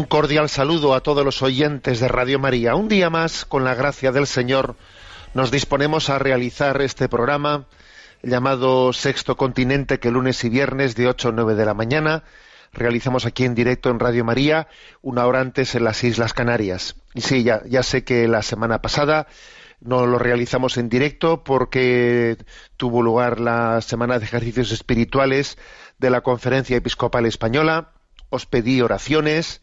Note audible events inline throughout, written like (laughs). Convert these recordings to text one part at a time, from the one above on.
Un cordial saludo a todos los oyentes de Radio María. Un día más, con la gracia del Señor, nos disponemos a realizar este programa llamado Sexto Continente, que lunes y viernes de 8 a 9 de la mañana realizamos aquí en directo en Radio María, una hora antes en las Islas Canarias. Y sí, ya, ya sé que la semana pasada no lo realizamos en directo porque tuvo lugar la semana de ejercicios espirituales de la Conferencia Episcopal Española. Os pedí oraciones,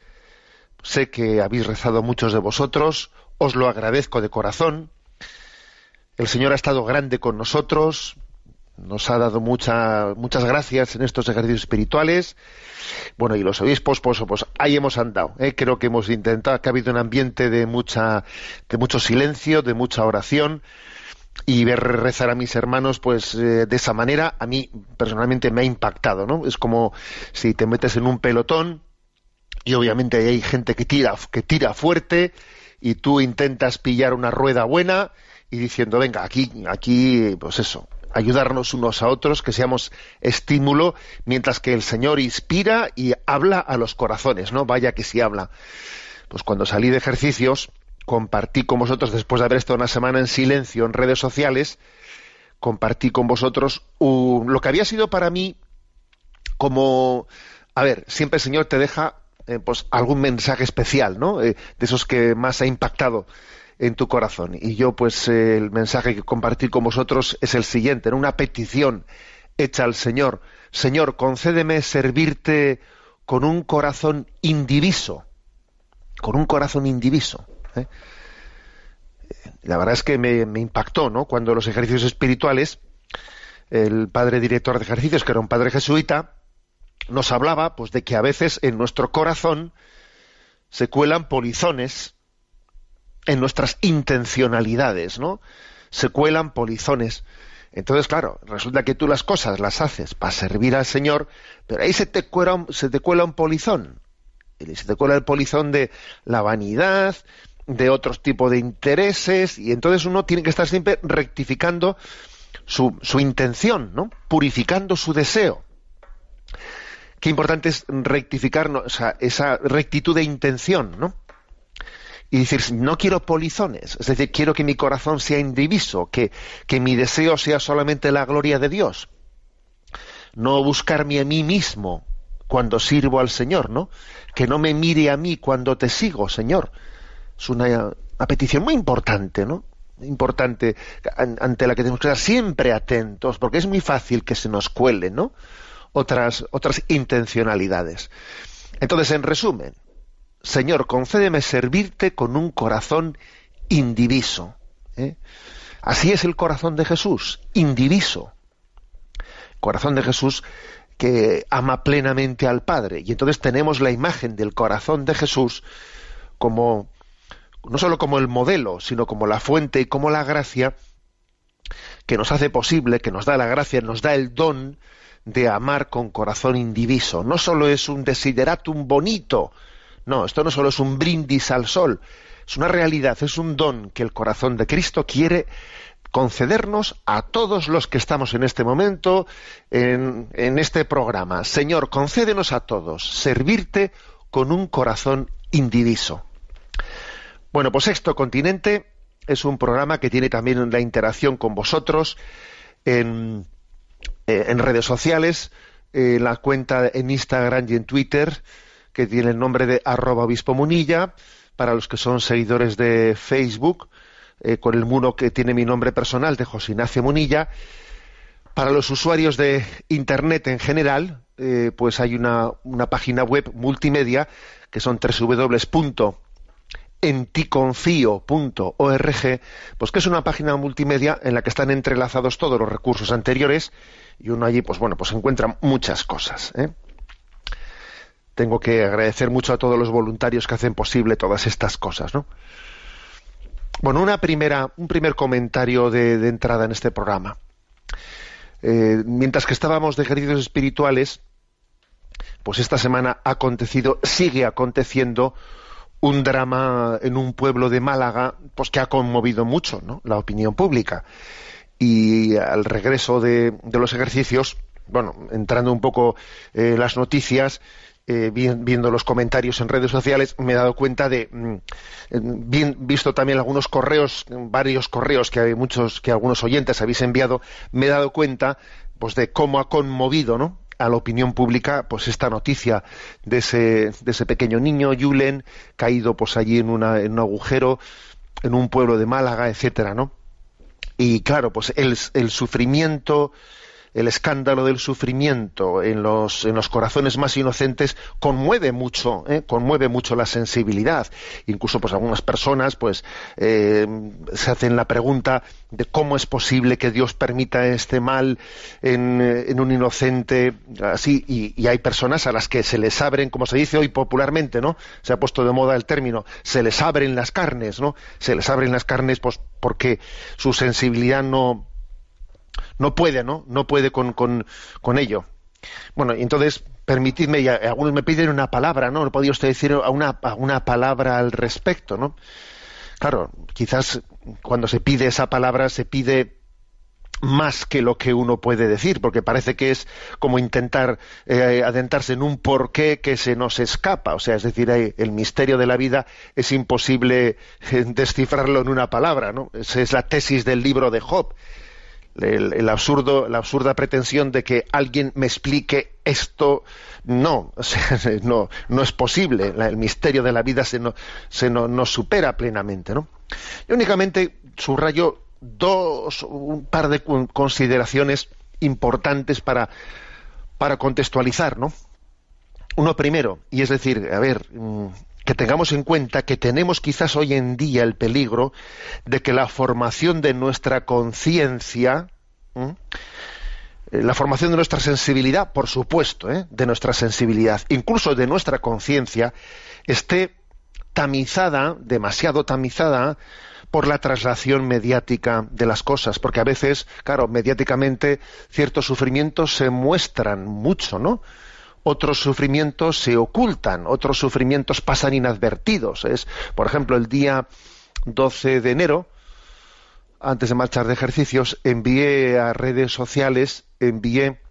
sé que habéis rezado muchos de vosotros, os lo agradezco de corazón. El Señor ha estado grande con nosotros, nos ha dado mucha, muchas gracias en estos ejercicios espirituales. Bueno, y los obispos, pues, pues ahí hemos andado. ¿eh? Creo que hemos intentado, que ha habido un ambiente de mucha, de mucho silencio, de mucha oración. Y ver rezar a mis hermanos, pues eh, de esa manera, a mí personalmente me ha impactado, ¿no? Es como si te metes en un pelotón y obviamente hay gente que tira, que tira fuerte y tú intentas pillar una rueda buena y diciendo, venga, aquí, aquí, pues eso, ayudarnos unos a otros, que seamos estímulo, mientras que el Señor inspira y habla a los corazones, ¿no? Vaya que sí habla. Pues cuando salí de ejercicios, compartí con vosotros, después de haber estado una semana en silencio en redes sociales, compartí con vosotros lo que había sido para mí como, a ver, siempre el Señor te deja eh, pues algún mensaje especial, ¿no? Eh, de esos que más ha impactado en tu corazón. Y yo, pues, eh, el mensaje que compartí con vosotros es el siguiente, ¿no? una petición hecha al Señor. Señor, concédeme servirte con un corazón indiviso, con un corazón indiviso. ¿eh? La verdad es que me, me impactó, ¿no? Cuando los ejercicios espirituales, el padre director de ejercicios, que era un padre jesuita, nos hablaba pues de que a veces en nuestro corazón se cuelan polizones en nuestras intencionalidades, ¿no? Se cuelan polizones. Entonces, claro, resulta que tú las cosas las haces para servir al Señor, pero ahí se te cuela un, se te cuela un polizón. Se te cuela el polizón de la vanidad, de otros tipos de intereses, y entonces uno tiene que estar siempre rectificando su, su intención, ¿no? Purificando su deseo qué importante es rectificar o sea, esa rectitud de intención, ¿no? Y decir, no quiero polizones, es decir, quiero que mi corazón sea indiviso, que, que mi deseo sea solamente la gloria de Dios. No buscarme a mí mismo cuando sirvo al Señor, ¿no? Que no me mire a mí cuando te sigo, Señor. Es una, una petición muy importante, ¿no? Importante an- ante la que tenemos que estar siempre atentos, porque es muy fácil que se nos cuele, ¿no? Otras, otras intencionalidades. Entonces, en resumen, Señor, concédeme servirte con un corazón indiviso. ¿eh? Así es el corazón de Jesús, indiviso. Corazón de Jesús que ama plenamente al Padre. Y entonces tenemos la imagen del corazón de Jesús como, no solo como el modelo, sino como la fuente y como la gracia que nos hace posible, que nos da la gracia, nos da el don de amar con corazón indiviso. No solo es un desideratum bonito, no, esto no solo es un brindis al sol, es una realidad, es un don que el corazón de Cristo quiere concedernos a todos los que estamos en este momento en, en este programa. Señor, concédenos a todos servirte con un corazón indiviso. Bueno, pues Sexto Continente es un programa que tiene también la interacción con vosotros en, eh, en redes sociales, en la cuenta en Instagram y en Twitter, que tiene el nombre de arroba obispo munilla, para los que son seguidores de Facebook, eh, con el muro que tiene mi nombre personal de José Ignacio Munilla. Para los usuarios de Internet en general, eh, pues hay una, una página web multimedia que son www.enticonfio.org, pues que es una página multimedia en la que están entrelazados todos los recursos anteriores y uno allí, pues bueno, pues encuentra muchas cosas. ¿eh? Tengo que agradecer mucho a todos los voluntarios que hacen posible todas estas cosas, ¿no? Bueno, una primera, un primer comentario de, entrada en este programa. Eh, mientras que estábamos de ejercicios espirituales, pues esta semana ha acontecido, sigue aconteciendo un drama en un pueblo de Málaga, pues que ha conmovido mucho ¿no? la opinión pública. Y al regreso de, los ejercicios, bueno, entrando un poco eh, las noticias, eh, viendo los comentarios en redes sociales, me he dado cuenta de, mm, bien, visto también algunos correos, varios correos que hay muchos, que algunos oyentes habéis enviado, me he dado cuenta, pues de cómo ha conmovido, ¿no? a la opinión pública pues esta noticia de ese, de ese pequeño niño Julen caído pues allí en, una, en un agujero en un pueblo de Málaga etcétera no y claro pues el, el sufrimiento el escándalo del sufrimiento en los, en los corazones más inocentes conmueve mucho, ¿eh? conmueve mucho la sensibilidad. Incluso, pues algunas personas, pues, eh, se hacen la pregunta de cómo es posible que Dios permita este mal en, en un inocente así, y, y, hay personas a las que se les abren, como se dice hoy popularmente, ¿no? Se ha puesto de moda el término, se les abren las carnes, ¿no? Se les abren las carnes, pues, porque su sensibilidad no no puede, ¿no? No puede con, con, con ello. Bueno, entonces, permitidme, y algunos me piden una palabra, ¿no? ¿No podía usted decir una, una palabra al respecto, ¿no? Claro, quizás cuando se pide esa palabra se pide más que lo que uno puede decir, porque parece que es como intentar eh, adentrarse en un porqué que se nos escapa. O sea, es decir, el misterio de la vida es imposible eh, descifrarlo en una palabra, ¿no? Esa es la tesis del libro de Job el, absurdo, la absurda pretensión de que alguien me explique esto, no, (laughs) no, no es posible. el misterio de la vida se, no, se no, nos supera plenamente, ¿no? Yo únicamente subrayo dos, un par de consideraciones importantes para, para contextualizar, ¿no? Uno primero, y es decir, a ver, mm, que tengamos en cuenta que tenemos quizás hoy en día el peligro de que la formación de nuestra conciencia, eh, la formación de nuestra sensibilidad, por supuesto, ¿eh? de nuestra sensibilidad, incluso de nuestra conciencia, esté tamizada, demasiado tamizada, por la traslación mediática de las cosas, porque a veces, claro, mediáticamente ciertos sufrimientos se muestran mucho, ¿no? Otros sufrimientos se ocultan, otros sufrimientos pasan inadvertidos. Es, por ejemplo, el día 12 de enero, antes de marchar de ejercicios, envié a redes sociales, envié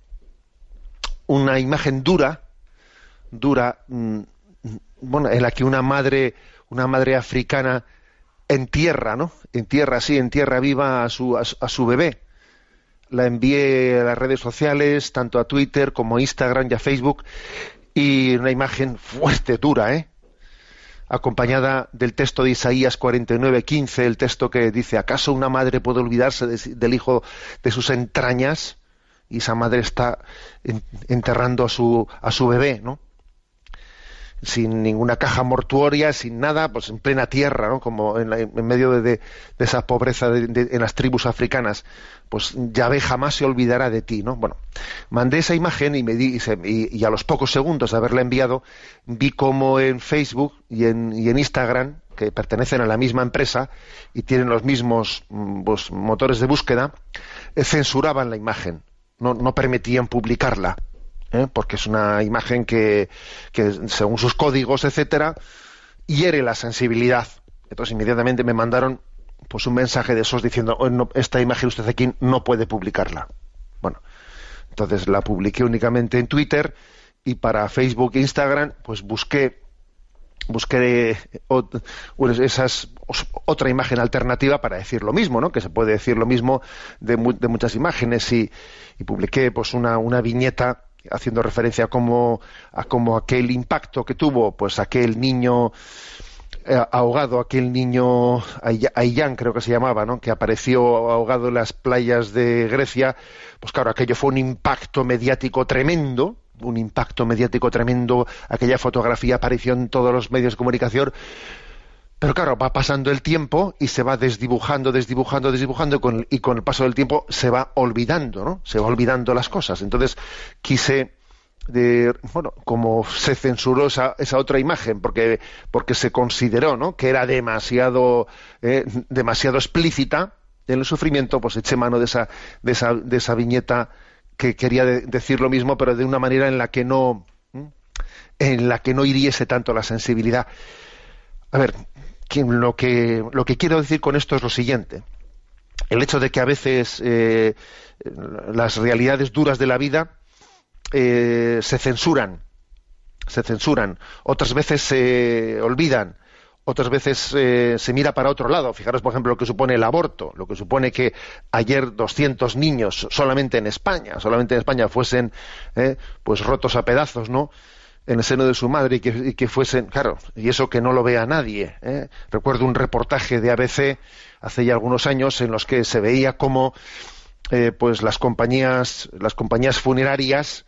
una imagen dura, dura, mm, bueno, en la que una madre, una madre africana entierra, ¿no? Entierra, sí, entierra viva a su, a su bebé la envié a las redes sociales, tanto a Twitter como a Instagram y a Facebook, y una imagen fuerte, dura, ¿eh? acompañada del texto de Isaías 49:15, el texto que dice, ¿acaso una madre puede olvidarse de, del hijo de sus entrañas? Y esa madre está enterrando a su, a su bebé, ¿no? Sin ninguna caja mortuoria, sin nada, pues en plena tierra, ¿no? Como en, la, en medio de, esa pobreza de, en las tribus africanas. Pues Yahvé jamás se olvidará de ti, ¿no? Bueno, mandé esa imagen y, me di, y, y, a los pocos segundos de haberla enviado, vi como en Facebook y en, y en Instagram, que pertenecen a la misma empresa y tienen los mismos pues, motores de búsqueda, eh, censuraban la imagen, no permitían publicarla. ¿Eh? porque es una imagen que, según sus códigos, etcétera, hiere la sensibilidad. Entonces inmediatamente me mandaron pues un mensaje de esos diciendo "Oh, esta imagen usted aquí no puede publicarla. Bueno, entonces la publiqué únicamente en Twitter y para Facebook e Instagram pues busqué busqué bueno, esas otra imagen alternativa para decir lo mismo, ¿no? Que se puede decir lo mismo de, mu- de muchas imágenes y, y publiqué pues una viñeta haciendo referencia a cómo a cómo aquel impacto que tuvo pues aquel niño eh, ahogado, aquel niño Ay- Ayán creo que se llamaba, ¿no? Que apareció ahogado en las playas de Grecia, pues claro, aquello fue un impacto mediático tremendo, un impacto mediático tremendo, aquella fotografía apareció en todos los medios de comunicación, pero claro, va pasando el tiempo y se va desdibujando, desdibujando, desdibujando y con, y con el paso del tiempo se va olvidando, ¿no? Se va olvidando las cosas. Entonces quise, de, bueno, como se censuró esa, esa otra imagen porque, porque se consideró, ¿no? Que era demasiado, eh, demasiado explícita en el sufrimiento, pues eché mano de esa, de esa, de esa viñeta que quería de- decir lo mismo, pero de una manera en la que no, en la que no hiriese tanto la sensibilidad. A ver, que lo que lo que quiero decir con esto es lo siguiente: el hecho de que a veces eh, las realidades duras de la vida eh, se censuran, se censuran, otras veces se olvidan, otras veces eh, se mira para otro lado. Fijaros, por ejemplo, lo que supone el aborto, lo que supone que ayer 200 niños solamente en España, solamente en España fuesen pues rotos a pedazos, ¿no? En el seno de su madre y que, que fuesen, claro, y eso que no lo vea nadie. ¿eh? Recuerdo un reportaje de ABC hace ya algunos años en los que se veía cómo eh, pues las compañías, las compañías funerarias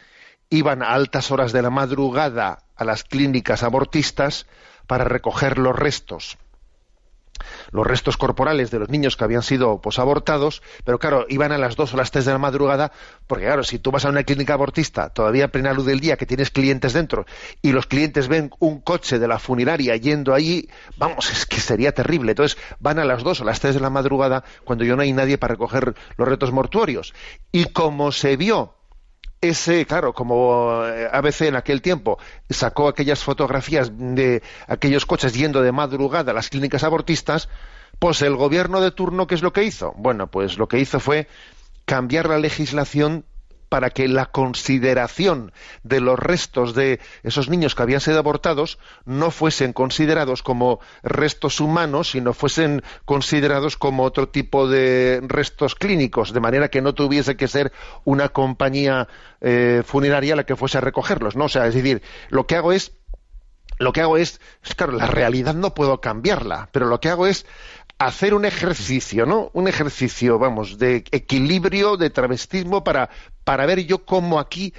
iban a altas horas de la madrugada a las clínicas abortistas para recoger los restos los restos corporales de los niños que habían sido pues, abortados, pero claro, iban a las 2 o las 3 de la madrugada, porque claro, si tú vas a una clínica abortista, todavía a plena luz del día, que tienes clientes dentro, y los clientes ven un coche de la funeraria yendo allí, vamos, es que sería terrible. Entonces van a las 2 o las 3 de la madrugada, cuando ya no hay nadie para recoger los restos mortuorios. Y como se vio ese, claro, como eh, ABC en aquel tiempo sacó aquellas fotografías de aquellos coches yendo de madrugada a las clínicas abortistas, pues el gobierno de turno, ¿qué es lo que hizo? Bueno, pues lo que hizo fue cambiar la legislación para que la consideración de los restos de esos niños que habían sido abortados no fuesen considerados como restos humanos, sino fuesen considerados como otro tipo de restos clínicos, de manera que no tuviese que ser una compañía eh, funeraria la que fuese a recogerlos, ¿no? O sea, es decir, lo que hago es lo que hago es, claro, la realidad no puedo cambiarla, pero lo que hago es hacer un ejercicio, ¿no? Un ejercicio, vamos, de equilibrio, de travestismo para, para ver yo cómo aquí,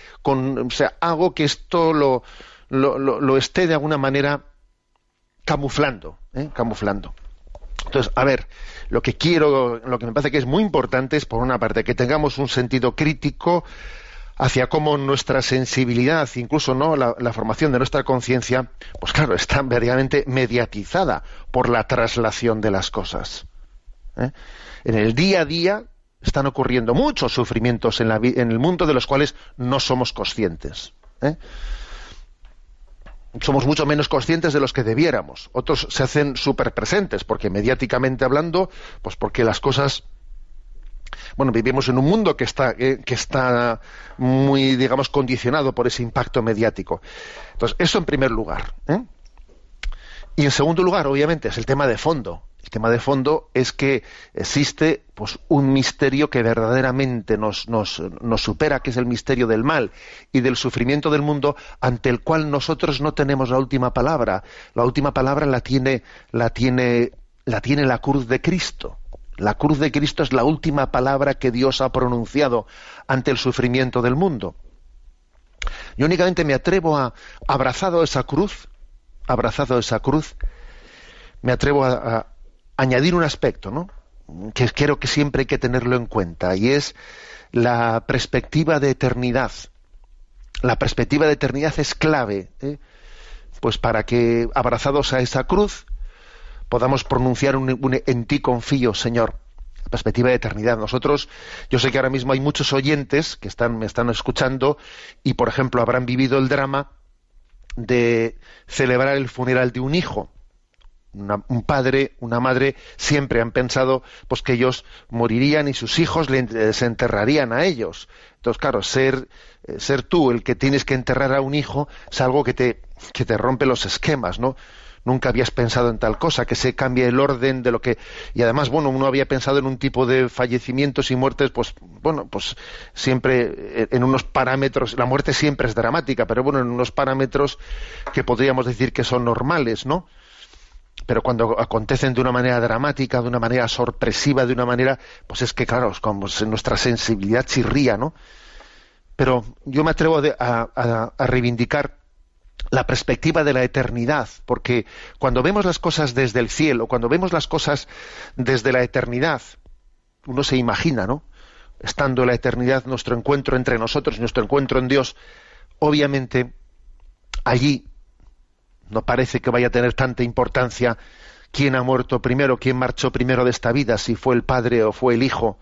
hago que esto lo, esté de alguna manera camuflando, ¿eh? camuflando. Entonces, a ver, lo que quiero, lo que me parece que es muy importante es, por una parte, que tengamos un sentido crítico hacia cómo nuestra sensibilidad, incluso no la, la formación de nuestra conciencia, pues claro, está verdaderamente mediatizada por la traslación de las cosas. ¿eh? En el día a día están ocurriendo muchos sufrimientos en, la, en el mundo de los cuales no somos conscientes. ¿eh? somos mucho menos conscientes de los que debiéramos. Otros se hacen súper presentes, porque mediáticamente hablando, pues porque las cosas bueno, vivimos en un mundo que está, eh, que está muy, digamos, condicionado por ese impacto mediático. Entonces, eso en primer lugar. ¿eh? Y en segundo lugar, obviamente, es el tema de fondo. El tema de fondo es que existe pues, un misterio que verdaderamente nos, nos, nos supera, que es el misterio del mal y del sufrimiento del mundo, ante el cual nosotros no tenemos la última palabra. La última palabra la tiene, la tiene, la tiene la cruz de Cristo. La cruz de Cristo es la última palabra que Dios ha pronunciado ante el sufrimiento del mundo. Yo únicamente me atrevo a, abrazado esa cruz, abrazado esa cruz, me atrevo a, a añadir un aspecto, ¿no? Que creo que siempre hay que tenerlo en cuenta, y es la perspectiva de eternidad. La perspectiva de eternidad es clave, ¿eh? pues para que, abrazados a esa cruz, podamos pronunciar un, un, en ti confío, Señor. La perspectiva de eternidad. Nosotros, yo sé que ahora mismo hay muchos oyentes que están, me están escuchando y, por ejemplo, habrán vivido el drama de celebrar el funeral de un hijo un padre, una madre, siempre han pensado pues que ellos morirían y sus hijos les enterrarían a ellos. Entonces, claro, ser, eh, ser tú el que tienes que enterrar a un hijo es algo que te, que te rompe los esquemas, ¿no? Nunca habías pensado en tal cosa, que se cambie el orden de lo que... Y además, bueno, uno había pensado en un tipo de fallecimientos y muertes, pues, bueno, pues siempre eh, en unos parámetros, la muerte siempre es dramática, pero bueno, en unos parámetros que podríamos decir que son normales, ¿no? Pero cuando acontecen de una manera dramática, de una manera sorpresiva, de una manera, pues es que claro, como nuestra sensibilidad chirría, ¿no? Pero yo me atrevo a, reivindicar la perspectiva de la eternidad, porque cuando vemos las cosas desde el cielo, cuando vemos las cosas desde la eternidad, uno se imagina, ¿no? Estando en la eternidad, nuestro encuentro entre nosotros nuestro encuentro en Dios, obviamente allí no parece que vaya a tener tanta importancia quién ha muerto primero, quién marchó primero de esta vida, si fue el padre o fue el hijo,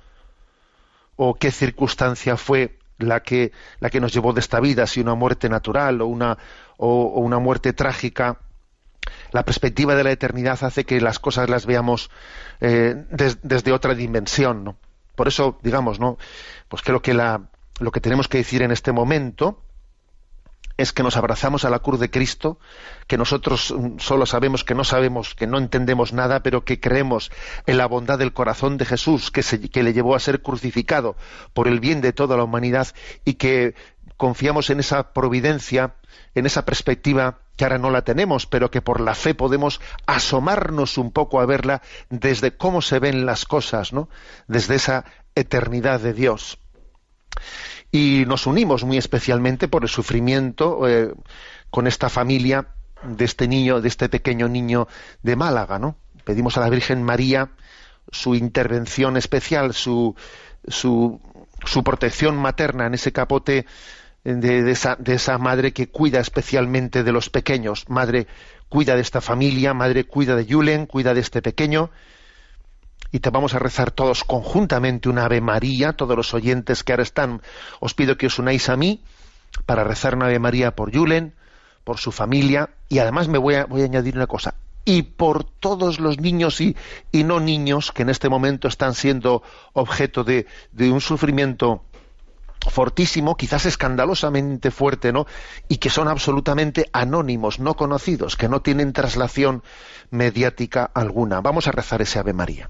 o qué circunstancia fue la que, la que nos llevó de esta vida, si una muerte natural o una, o, una muerte trágica. La perspectiva de la eternidad hace que las cosas las veamos eh, desde otra dimensión. ¿no? Por eso, digamos, ¿no? pues creo que la, lo que tenemos que decir en este momento es que nos abrazamos a la cruz de Cristo, que nosotros mm, solo sabemos que no sabemos, que no entendemos nada, pero que creemos en la bondad del corazón de Jesús, que, que le llevó a ser crucificado por el bien de toda la humanidad y que confiamos en esa providencia, en esa perspectiva que ahora no la tenemos, pero que por la fe podemos asomarnos un poco a verla desde cómo se ven las cosas, ¿no? Desde esa eternidad de Dios y nos unimos muy especialmente por el sufrimiento eh, con esta familia de este niño, de este pequeño niño de Málaga, ¿no? Pedimos a la Virgen María su intervención especial, su, su, su protección materna en ese capote de, esa, de esa madre que cuida especialmente de los pequeños. Madre, cuida de esta familia, madre, cuida de Julen, cuida de este pequeño, y te vamos a rezar todos conjuntamente una Ave María, todos los oyentes que ahora están, os pido que os unáis a mí para rezar una Ave María por Julen, por su familia, y además me voy a, añadir una cosa, y por todos los niños y, y, no niños que en este momento están siendo objeto de, de un sufrimiento fortísimo, quizás escandalosamente fuerte, ¿no? Y que son absolutamente anónimos, no conocidos, que no tienen traslación mediática alguna. Vamos a rezar ese Ave María.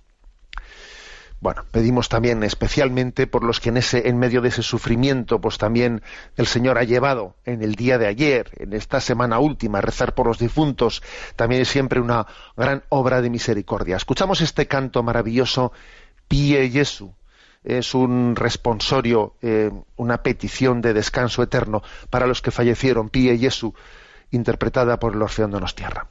Bueno, pedimos también especialmente por los que en ese, en medio de ese sufrimiento, pues también el Señor ha llevado en el día de ayer, en esta semana última, rezar por los difuntos, también es siempre una gran obra de misericordia. Escuchamos este canto maravilloso, Pie Jesu. Es un responsorio, eh, una petición de descanso eterno para los que fallecieron, Pie Jesu, interpretada por el Orfeón de Tierra.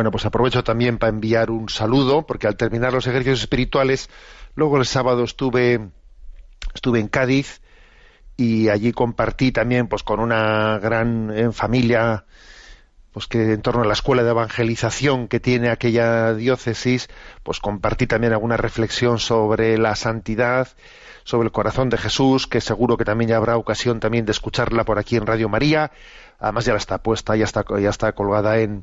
Bueno, pues aprovecho también para enviar un saludo, porque al terminar los ejercicios espirituales, luego el sábado estuve, estuve en Cádiz y allí compartí también pues con una gran eh, familia pues que en torno a la escuela de evangelización que tiene aquella diócesis, pues compartí también alguna reflexión sobre la santidad, sobre el corazón de Jesús, que seguro que también ya habrá ocasión también de escucharla por aquí en Radio María. Además ya la está puesta, ya está, ya está colgada en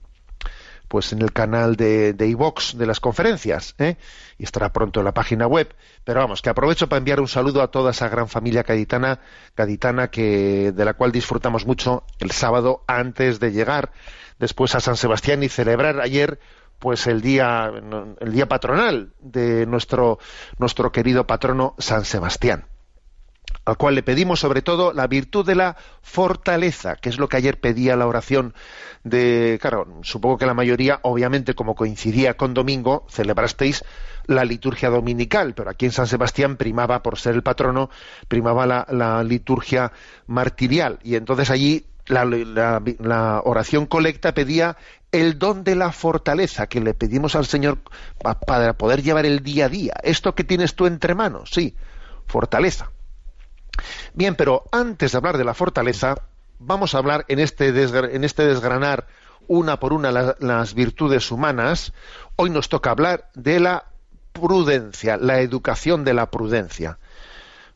pues en el canal de, de iVox de las conferencias, ¿eh? y estará pronto en la página web. Pero vamos, que aprovecho para enviar un saludo a toda esa gran familia gaditana que, de la cual disfrutamos mucho el sábado antes de llegar después a San Sebastián y celebrar ayer pues el día el día patronal de nuestro nuestro querido patrono San Sebastián al cual le pedimos sobre todo la virtud de la fortaleza, que es lo que ayer pedía la oración de, claro, supongo que la mayoría, obviamente, como coincidía con domingo, celebrasteis la liturgia dominical, pero aquí en San Sebastián primaba, por ser el patrono, primaba la, liturgia martirial, y entonces allí la, la, oración colecta pedía el don de la fortaleza que le pedimos al Señor para poder llevar el día a día. Esto que tienes tú entre manos, sí, fortaleza. Bien, pero antes de hablar de la fortaleza, vamos a hablar en este, en este desgranar una por una las virtudes humanas. Hoy nos toca hablar de la prudencia, la educación de la prudencia.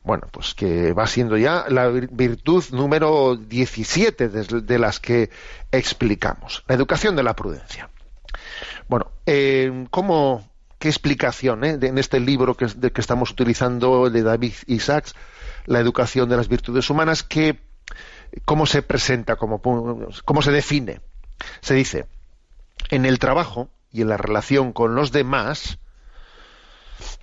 Bueno, pues que va siendo ya la virtud número 17 de, las que explicamos. La educación de la prudencia. Bueno, eh, ¿cómo, ¿qué explicación eh, en este libro que, de, que estamos utilizando de David Isaacs? La educación de las virtudes humanas, que, ¿cómo se presenta? Cómo, ¿Cómo se define? Se dice, en el trabajo y en la relación con los demás,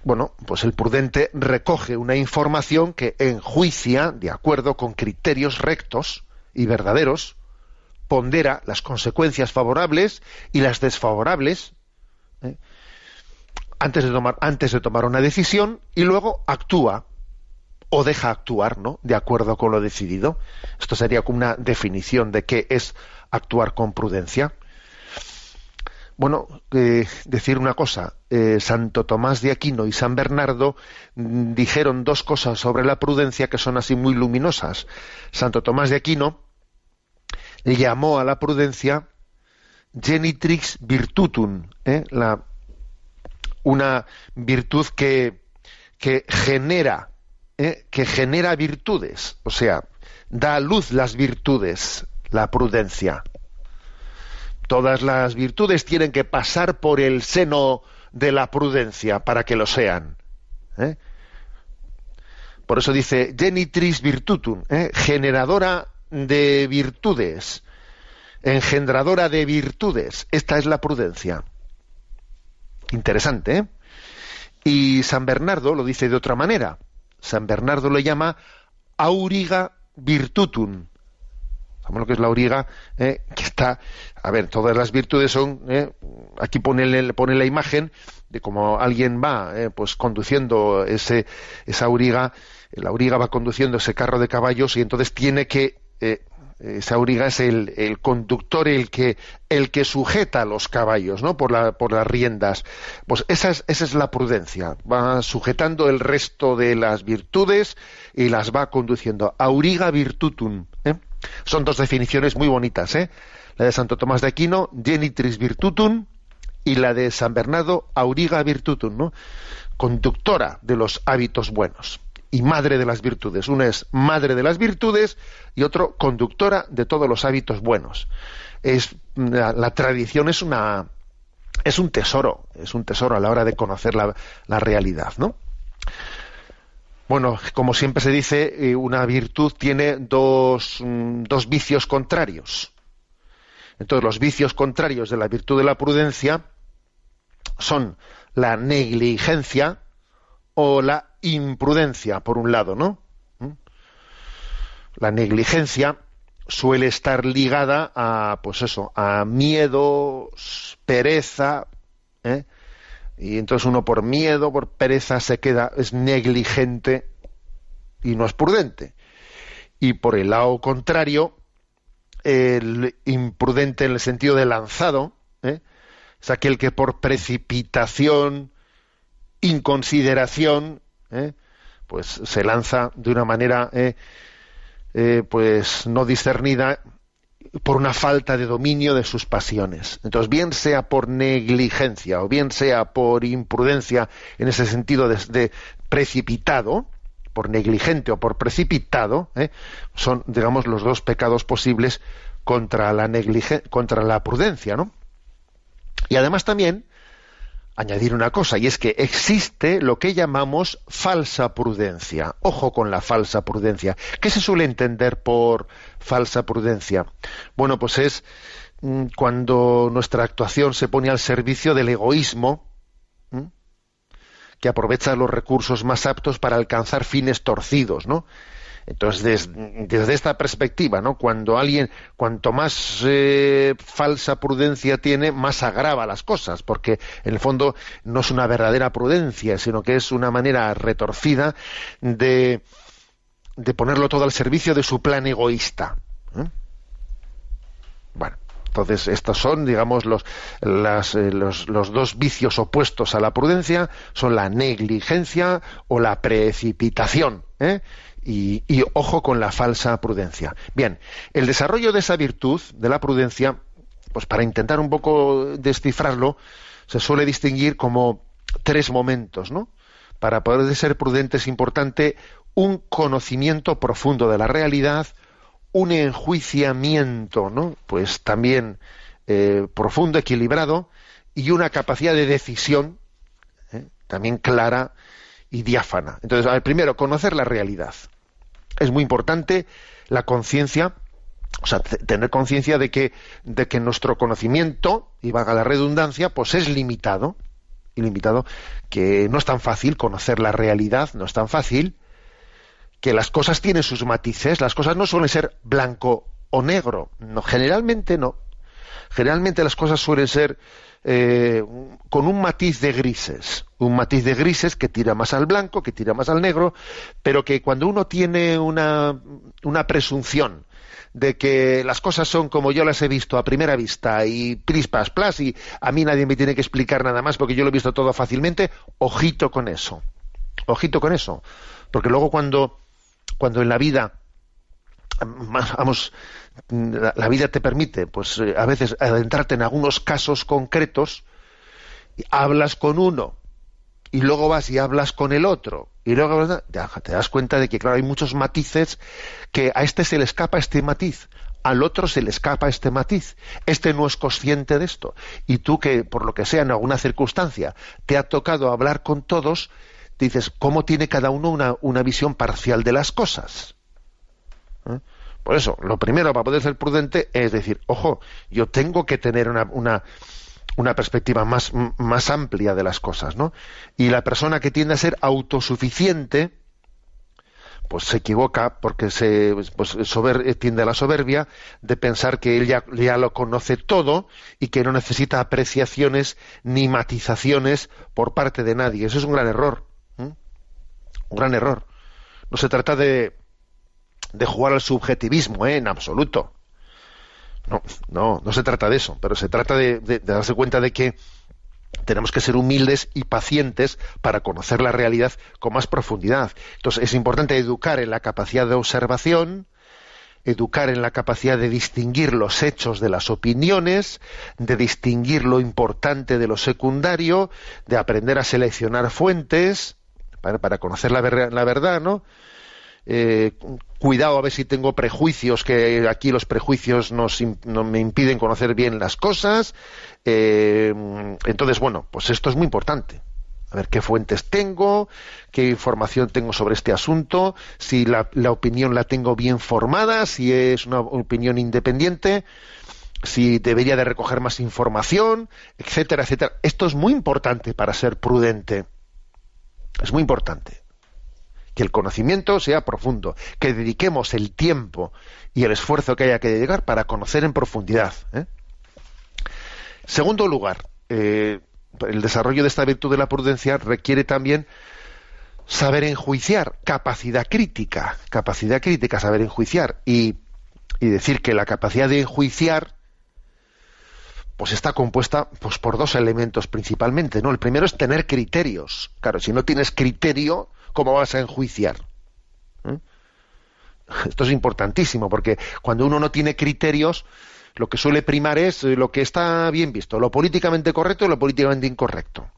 bueno, pues el prudente recoge una información que enjuicia, de acuerdo con criterios rectos y verdaderos, pondera las consecuencias favorables y las desfavorables ¿eh? antes, de tomar, antes de tomar una decisión y luego actúa o deja actuar, ¿no? De acuerdo con lo decidido. Esto sería como una definición de qué es actuar con prudencia. Bueno, eh, decir una cosa, eh, Santo Tomás de Aquino y San Bernardo mm, dijeron dos cosas sobre la prudencia que son así muy luminosas. Santo Tomás de Aquino llamó a la prudencia genitrix virtutum, ¿eh? una virtud que, que genera ¿eh? que genera virtudes, o sea, da a luz las virtudes, la prudencia. Todas las virtudes tienen que pasar por el seno de la prudencia para que lo sean. ¿eh? Por eso dice genitris virtutum, ¿eh? generadora de virtudes, engendradora de virtudes. Esta es la prudencia. Interesante, ¿eh? Y San Bernardo lo dice de otra manera. San Bernardo lo llama auriga virtutum. ¿Sabemos lo que es la auriga? Eh, que está, a ver, todas las virtudes son, eh, aquí pone, pone la imagen de cómo alguien va, eh, pues conduciendo ese, esa auriga, la auriga va conduciendo ese carro de caballos y entonces tiene que esa auriga es el, conductor el que sujeta a los caballos no por las riendas pues esa es, esa es la prudencia va sujetando el resto de las virtudes y las va conduciendo auriga virtutum ¿eh? son dos definiciones muy bonitas ¿eh? la de Santo Tomás de Aquino genitris virtutum y la de San Bernardo auriga virtutum ¿no? conductora de los hábitos buenos y madre de las virtudes. Una es madre de las virtudes y otro conductora de todos los hábitos buenos. Es, la, tradición es una es un tesoro, es un tesoro a la hora de conocer la, la realidad, ¿no? Bueno, como siempre se dice, eh, una virtud tiene dos, mm, dos vicios contrarios. Entonces, los vicios contrarios de la virtud de la prudencia son la negligencia o la imprudencia, por un lado, ¿no? ¿Mm? La negligencia suele estar ligada a, pues eso, a miedo, pereza, ¿eh? y entonces uno por miedo, por pereza se queda, es negligente y no es prudente. Y por el lado contrario, el imprudente en el sentido de lanzado, ¿eh? es aquel que por precipitación, inconsideración, ¿eh? pues se lanza de una manera eh, eh, pues no discernida por una falta de dominio de sus pasiones. Entonces, bien sea por negligencia o bien sea por imprudencia, en ese sentido de, precipitado, por negligente o por precipitado, son, digamos, los dos pecados posibles contra la, contra la prudencia, ¿no? Y además también añadir una cosa, y es que existe lo que llamamos falsa prudencia. Ojo con la falsa prudencia. ¿Qué se suele entender por falsa prudencia? Bueno, pues es mm, cuando nuestra actuación se pone al servicio del egoísmo, que aprovecha los recursos más aptos para alcanzar fines torcidos, ¿no? Entonces, desde esta perspectiva, ¿no? Cuando alguien, cuanto más eh, falsa prudencia tiene, más agrava las cosas, porque en el fondo no es una verdadera prudencia, sino que es una manera retorcida de, de ponerlo todo al servicio de su plan egoísta. ¿eh? Bueno. Entonces, estos son, digamos, los, eh, los, los, dos vicios opuestos a la prudencia, son la negligencia o la precipitación. ¿eh? y, ojo con la falsa prudencia. Bien, el desarrollo de esa virtud, de la prudencia, pues para intentar un poco descifrarlo, se suele distinguir como tres momentos, ¿no? Para poder ser prudente es importante un conocimiento profundo de la realidad, un enjuiciamiento, ¿no? Pues también eh, profundo, equilibrado, y una capacidad de decisión ¿eh? también clara y diáfana. Entonces, primero, conocer la realidad. Es muy importante la conciencia, o sea, tener conciencia de que, de que nuestro conocimiento, y valga la redundancia, pues es limitado, ilimitado, que no es tan fácil conocer la realidad, no es tan fácil, que las cosas tienen sus matices, las cosas no suelen ser blanco o negro, no, generalmente no. Generalmente las cosas suelen ser eh, con un matiz de grises, un matiz de grises que tira más al blanco, que tira más al negro, pero que cuando uno tiene una, una presunción de que las cosas son como yo las he visto a primera vista y prispas, plas, y a mí nadie me tiene que explicar nada más porque yo lo he visto todo fácilmente, ojito con eso, ojito con eso, porque luego cuando, cuando en la vida vamos, la, vida te permite, pues eh, a veces adentrarte en algunos casos concretos, hablas con uno y luego vas y hablas con el otro y luego te das cuenta de que claro hay muchos matices que a este se le escapa este matiz al otro se le escapa este matiz. Este no es consciente de esto. Y tú que por lo que sea en alguna circunstancia te ha tocado hablar con todos dices cómo tiene cada uno una, una visión parcial de las cosas ¿Eh? Por eso, lo primero para poder ser prudente es decir, ojo, yo tengo que tener una, una, perspectiva más, más, amplia de las cosas, ¿no? Y la persona que tiende a ser autosuficiente, pues se equivoca porque se pues, tiende a la soberbia de pensar que él ya, lo conoce todo y que no necesita apreciaciones ni matizaciones por parte de nadie. Eso es un gran error. Un gran error. No se trata de, de jugar al subjetivismo, ¿eh? en absoluto. No, no, no se trata de eso, pero se trata de, darse cuenta de que tenemos que ser humildes y pacientes para conocer la realidad con más profundidad. Entonces es importante educar en la capacidad de observación, educar en la capacidad de distinguir los hechos de las opiniones, de distinguir lo importante de lo secundario, de aprender a seleccionar fuentes para, conocer la, la verdad, ¿no? Eh, cuidado a ver si tengo prejuicios, que aquí los prejuicios nos, no me impiden conocer bien las cosas. Eh, entonces, bueno, pues esto es muy importante. A ver qué fuentes tengo, qué información tengo sobre este asunto, si la, la opinión la tengo bien formada, si es una opinión independiente, si debería de recoger más información, etcétera, etcétera. Esto es muy importante para ser prudente. Es muy importante que el conocimiento sea profundo, que dediquemos el tiempo y el esfuerzo que haya que dedicar para conocer en profundidad. ¿eh? Segundo lugar, eh, el desarrollo de esta virtud de la prudencia requiere también saber enjuiciar, capacidad crítica, capacidad crítica, saber enjuiciar y, y decir que la capacidad de enjuiciar pues está compuesta pues, por dos elementos principalmente, ¿no? El primero es tener criterios. Claro, si no tienes criterio, ¿cómo vas a enjuiciar? ¿Eh? Esto es importantísimo, porque cuando uno no tiene criterios, lo que suele primar es lo que está bien visto, lo políticamente correcto y lo políticamente incorrecto.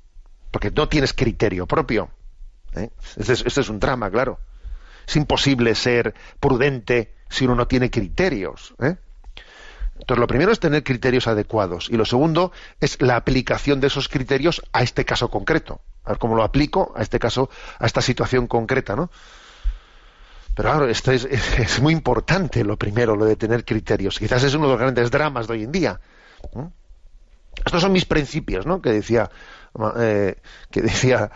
Porque no tienes criterio propio. ¿eh? Este, es, este es un drama, claro. Es imposible ser prudente si uno no tiene criterios. ¿eh? Entonces, lo primero es tener criterios adecuados y lo segundo es la aplicación de esos criterios a este caso concreto. A ver cómo lo aplico a este caso, a esta situación concreta, ¿no? Pero claro, esto es, muy importante lo primero, lo de tener criterios. Quizás es uno de los grandes dramas de hoy en día. Estos son mis principios, ¿no? Que decía, eh, que decía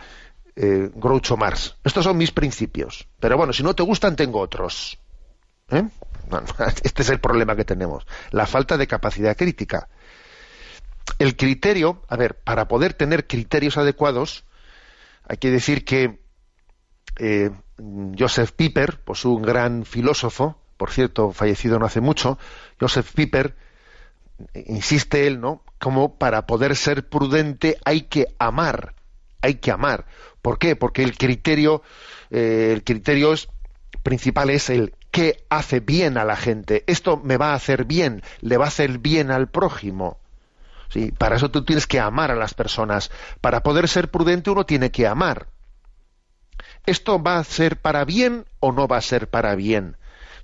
eh, Groucho Marx. Estos son mis principios. Pero bueno, si no te gustan, tengo otros. ¿Eh? (laughs) Este es el problema que tenemos, la falta de capacidad crítica. El criterio, a ver, para poder tener criterios adecuados, hay que decir que eh, Joseph Piper, pues un gran filósofo, por cierto, fallecido no hace mucho, Joseph Piper, insiste él, ¿no? Como para poder ser prudente hay que amar, hay que amar. ¿Por qué? Porque el criterio, eh, el criterio es, principal es el qué hace bien a la gente. Esto me va a hacer bien, le va a hacer bien al prójimo. ¿Sí? Para eso tú tienes que amar a las personas. Para poder ser prudente uno tiene que amar. ¿Esto va a ser para bien o no va a ser para bien?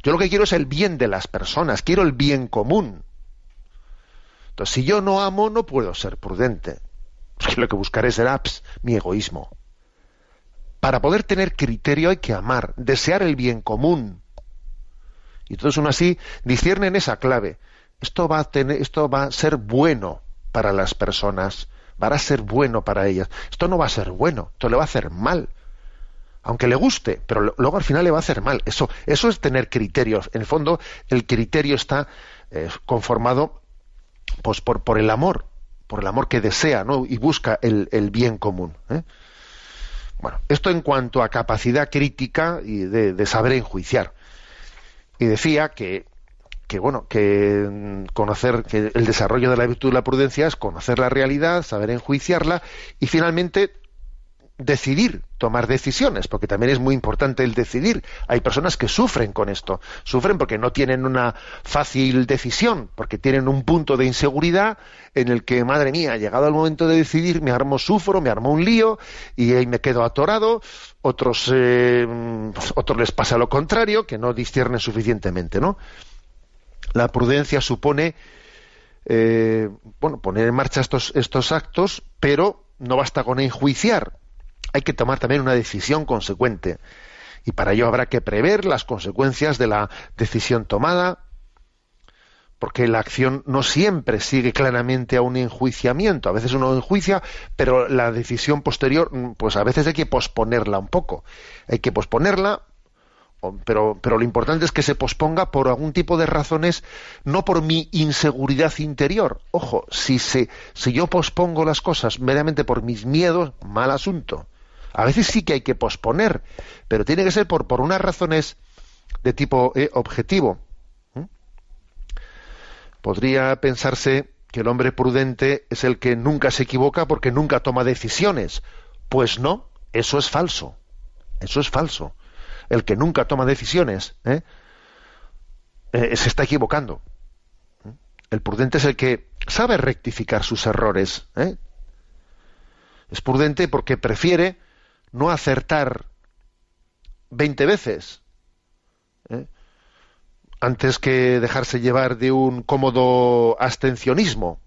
Yo lo que quiero es el bien de las personas, quiero el bien común. Entonces, si yo no amo, no puedo ser prudente. Porque lo que buscaré será pues, mi egoísmo. Para poder tener criterio hay que amar, desear el bien común. Y todos uno así disciernen esa clave. Esto va a tener, esto va a ser bueno para las personas, va a ser bueno para ellas. Esto no va a ser bueno, esto le va a hacer mal. Aunque le guste, pero luego al final le va a hacer mal. Eso, eso es tener criterios. En el fondo, el criterio está eh, conformado pues, por, por, el amor, por el amor que desea ¿no? y busca el, el bien común. ¿eh? Bueno, esto en cuanto a capacidad crítica y de, de saber enjuiciar y decía que, que bueno que conocer que el desarrollo de la virtud de la prudencia es conocer la realidad saber enjuiciarla y finalmente decidir tomar decisiones porque también es muy importante el decidir. Hay personas que sufren con esto sufren porque no tienen una fácil decisión porque tienen un punto de inseguridad en el que madre mía llegado el momento de decidir me armo sufro me armo un lío y ahí me quedo atorado. Otros eh, otros les pasa lo contrario que no disciernen suficientemente no la prudencia supone eh, bueno poner en marcha estos estos actos pero no basta con enjuiciar hay que tomar también una decisión consecuente. Y para ello habrá que prever las consecuencias de la decisión tomada, porque la acción no siempre sigue claramente a un enjuiciamiento. A veces uno enjuicia, pero la decisión posterior, pues a veces hay que posponerla un poco. Hay que posponerla, pero, pero lo importante es que se posponga por algún tipo de razones, no por mi inseguridad interior. Ojo, si, se, si yo pospongo las cosas meramente por mis miedos, mal asunto. A veces sí que hay que posponer, pero tiene que ser por, por unas razones de tipo eh, objetivo. Podría pensarse que el hombre prudente es el que nunca se equivoca porque nunca toma decisiones. Pues no, eso es falso. Eso es falso. El que nunca toma decisiones ¿eh? Eh, se está equivocando. El prudente es el que sabe rectificar sus errores. Es prudente porque prefiere no acertar 20 veces ¿eh? antes que dejarse llevar de un cómodo abstencionismo.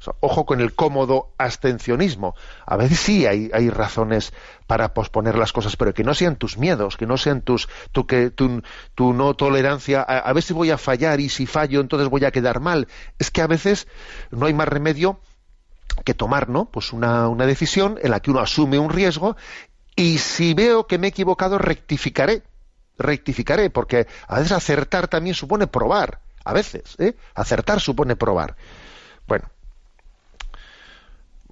Sea, ojo con el cómodo abstencionismo. A veces sí hay, hay, razones para posponer las cosas, pero que no sean tus miedos, que no sean tus tu, que, tu no tolerancia a, a ver si voy a fallar y si fallo entonces voy a quedar mal. Es que a veces no hay más remedio que tomar ¿no? pues una, una decisión en la que uno asume un riesgo y si veo que me he equivocado rectificaré rectificaré porque a veces acertar también supone probar a veces ¿eh? acertar supone probar bueno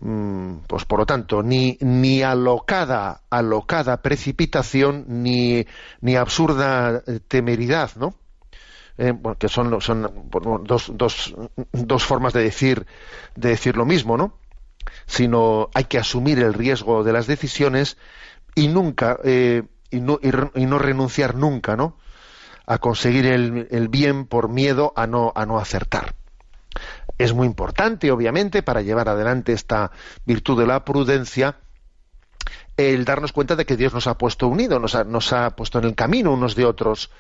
mm, pues por lo tanto ni ni alocada alocada precipitación ni ni absurda temeridad no eh, que son, son dos, dos, dos formas de decir, de decir lo mismo, ¿no? Sino hay que asumir el riesgo de las decisiones y nunca, eh, y, no, y no renunciar nunca, ¿no? A conseguir el, el bien por miedo a no, a no acertar. Es muy importante, obviamente, para llevar adelante esta virtud de la prudencia, el darnos cuenta de que Dios nos ha puesto unidos, nos ha, nos ha puesto en el camino unos de otros.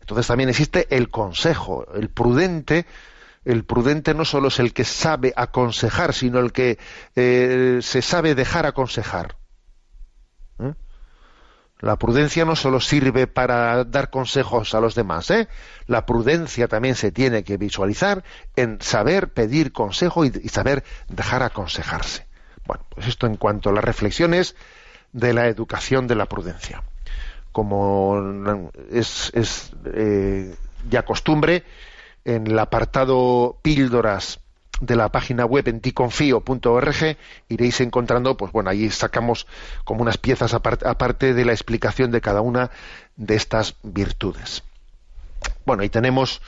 Entonces también existe el consejo, el prudente. El prudente no solo es el que sabe aconsejar, sino el que eh, se sabe dejar aconsejar. ¿Eh? La prudencia no solo sirve para dar consejos a los demás, ¿eh? la prudencia también se tiene que visualizar en saber pedir consejo y, y saber dejar aconsejarse. Bueno, pues esto en cuanto a las reflexiones de la educación de la prudencia. Como es, es eh, ya costumbre, en el apartado píldoras de la página web en ticonfío.org iréis encontrando, pues bueno, ahí sacamos como unas piezas aparte, de la explicación de cada una de estas virtudes. Bueno, y tenemos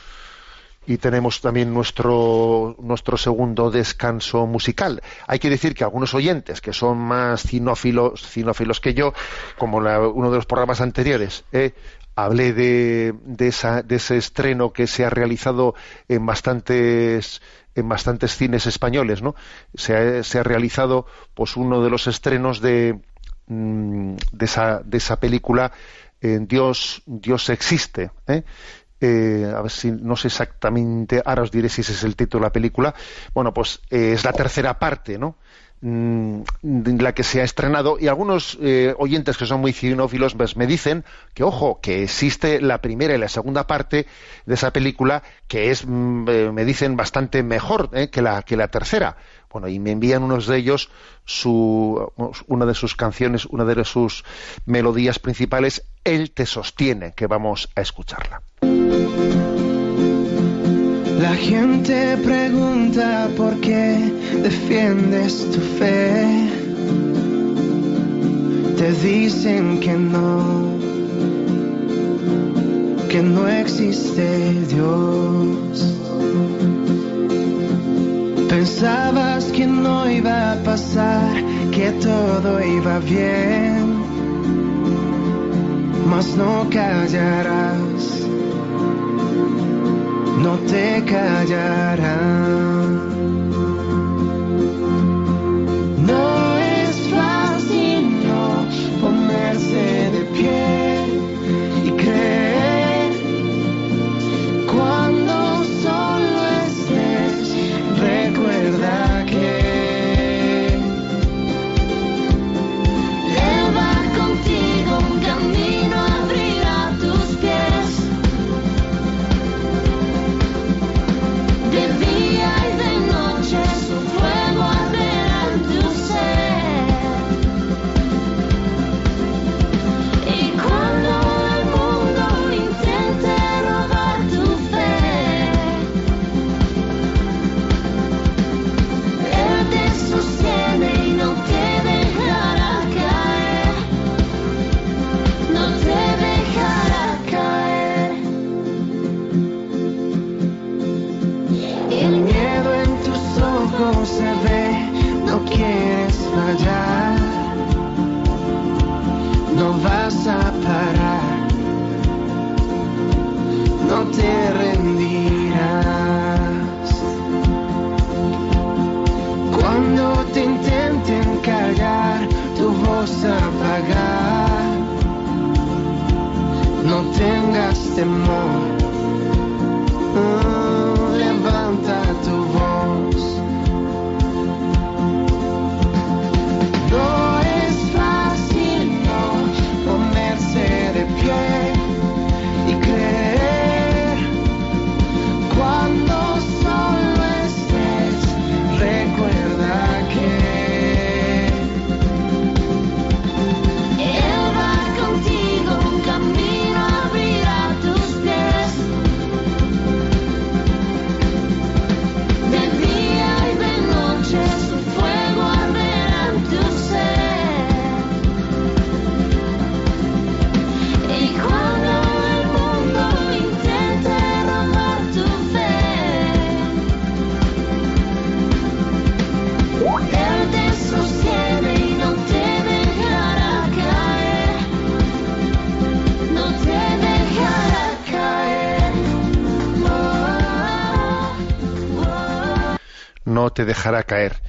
y tenemos también nuestro nuestro segundo descanso musical. Hay que decir que algunos oyentes que son más cinófilos, que yo, como uno de los programas anteriores, eh, hablé de, de, esa- de ese estreno que se ha realizado en bastantes en bastantes cines españoles, ¿no? Se ha, se ha realizado pues uno de los estrenos de mm, de esa de esa película eh, Dios Dios existe, ¿eh? Eh, a ver si no sé exactamente, ahora os diré si ese es el título de la película. Bueno, pues eh, es la tercera parte, ¿no? Mm, la que se ha estrenado y algunos eh, oyentes que son muy cinófilos pues, me dicen que ojo que existe la primera y la segunda parte de esa película que es mm, eh, me dicen bastante mejor eh, que la que la tercera bueno y me envían unos de ellos su una de sus canciones una de sus melodías principales él te sostiene que vamos a escucharla La gente pregunta por qué defiendes tu fe. Te dicen que no, que no existe Dios. Pensabas que no iba a pasar, que todo iba bien, mas no callarás no te callarán. No es fácil no ponerse de pie dejará caer.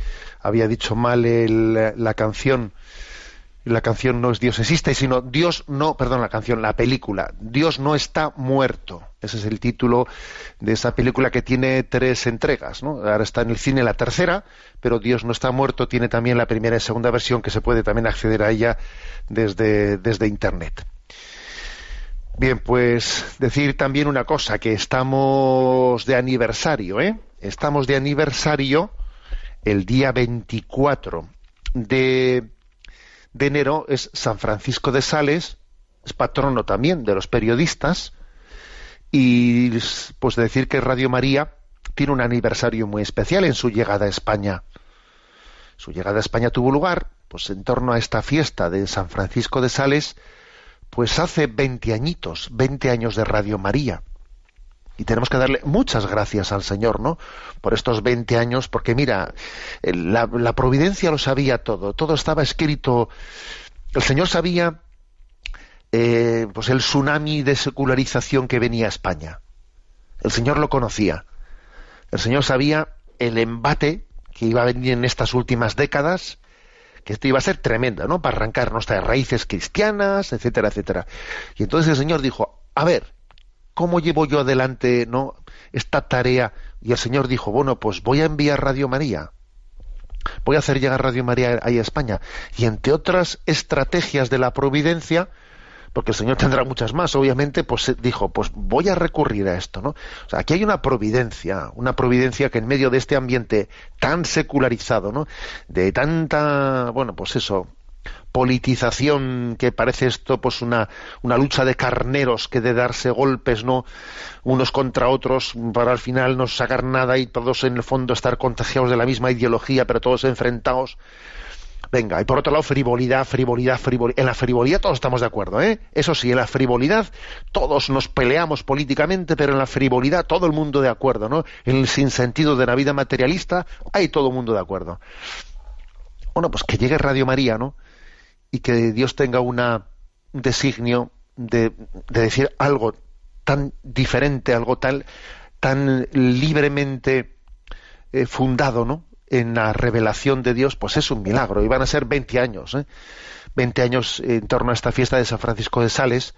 Había dicho mal el- la canción. La canción no es Dios existe, sino Dios no, perdón, la canción, la película. Dios no está muerto. Ese es el título de esa película que tiene tres entregas, ¿no? Ahora está en el cine la tercera, pero Dios no está muerto tiene también la primera y segunda versión que se puede también acceder a ella desde, desde internet. Bien, pues decir también una cosa, que estamos de aniversario, ¿eh? Estamos de aniversario el día 24 de, de enero, es San Francisco de Sales, es patrono también de los periodistas, y pues decir que Radio María tiene un aniversario muy especial en su llegada a España. Su llegada a España tuvo lugar, pues en torno a esta fiesta de San Francisco de Sales, pues hace 20 añitos, 20 años de Radio María. Y tenemos que darle muchas gracias al Señor, ¿no? Por estos 20 años, porque mira, la providencia lo sabía todo, todo estaba escrito. El Señor sabía, eh, pues el tsunami de secularización que venía a España. El Señor lo conocía. El Señor sabía el embate que iba a venir en estas últimas décadas que esto iba a ser tremendo, ¿no? Para arrancar nuestras raíces cristianas, etcétera, etcétera. Y entonces el Señor dijo, a ver, ¿cómo llevo yo adelante, esta tarea? Y el Señor dijo, bueno, pues voy a enviar Radio María. Voy a hacer llegar Radio María ahí a España. Y entre otras estrategias de la providencia, porque el Señor tendrá muchas más, obviamente, pues dijo, pues voy a recurrir a esto, ¿no? O sea, aquí hay una providencia, una providencia que en medio de este ambiente tan secularizado, ¿no? De tanta, bueno, pues eso, politización que parece esto pues una, una lucha de carneros que de darse golpes no unos contra otros para al final no sacar nada y todos en el fondo estar contagiados de la misma ideología pero todos enfrentados. Venga y por otro lado frivolidad frivolidad frivolidad en la frivolidad todos estamos de acuerdo ¿eh? eso sí en la frivolidad todos nos peleamos políticamente pero en la frivolidad todo el mundo de acuerdo no en el sinsentido de la vida materialista hay todo el mundo de acuerdo. Bueno pues que llegue Radio María no y que Dios tenga un designio de, de decir algo tan diferente, algo tal, tan libremente eh, fundado, ¿no? En la revelación de Dios, pues es un milagro. Y van a ser 20 años, ¿eh? 20 años en torno a esta fiesta de San Francisco de Sales,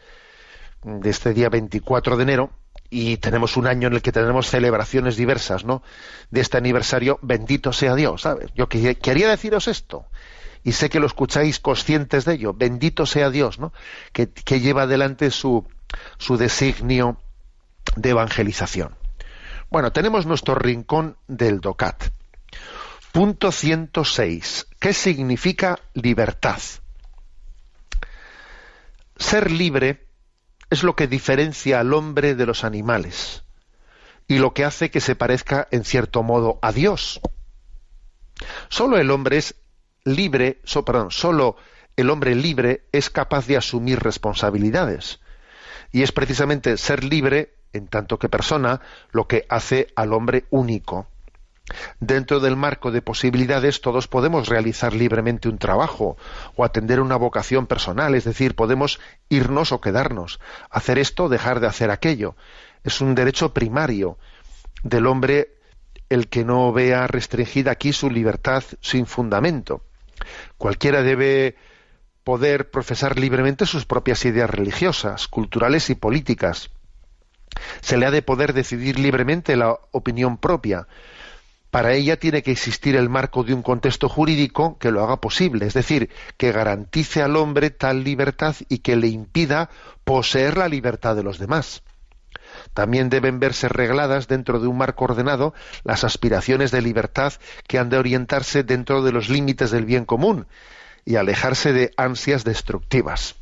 de este día 24 de enero, y tenemos un año en el que tenemos celebraciones diversas, ¿no? De este aniversario, bendito sea Dios, ¿sabes? Yo que- quería deciros esto, y sé que lo escucháis conscientes de ello. Bendito sea Dios, ¿no? Que, lleva adelante su, su designio de evangelización. Bueno, tenemos nuestro rincón del DOCAT. Punto 106. ¿Qué significa libertad? Ser libre es lo que diferencia al hombre de los animales y lo que hace que se parezca en cierto modo a Dios. Solo el hombre es libre, so- perdón, solo el hombre libre es capaz de asumir responsabilidades. Y es precisamente ser libre, en tanto que persona, lo que hace al hombre único. Dentro del marco de posibilidades todos podemos realizar libremente un trabajo o atender una vocación personal, es decir, podemos irnos o quedarnos, hacer esto o dejar de hacer aquello. Es un derecho primario del hombre el que no vea restringida aquí su libertad sin fundamento. Cualquiera debe poder profesar libremente sus propias ideas religiosas, culturales y políticas. Se le ha de poder decidir libremente la opinión propia. Para ella tiene que existir el marco de un contexto jurídico que lo haga posible, es decir, que garantice al hombre tal libertad y que le impida poseer la libertad de los demás. También deben verse regladas dentro de un marco ordenado las aspiraciones de libertad que han de orientarse dentro de los límites del bien común y alejarse de ansias destructivas.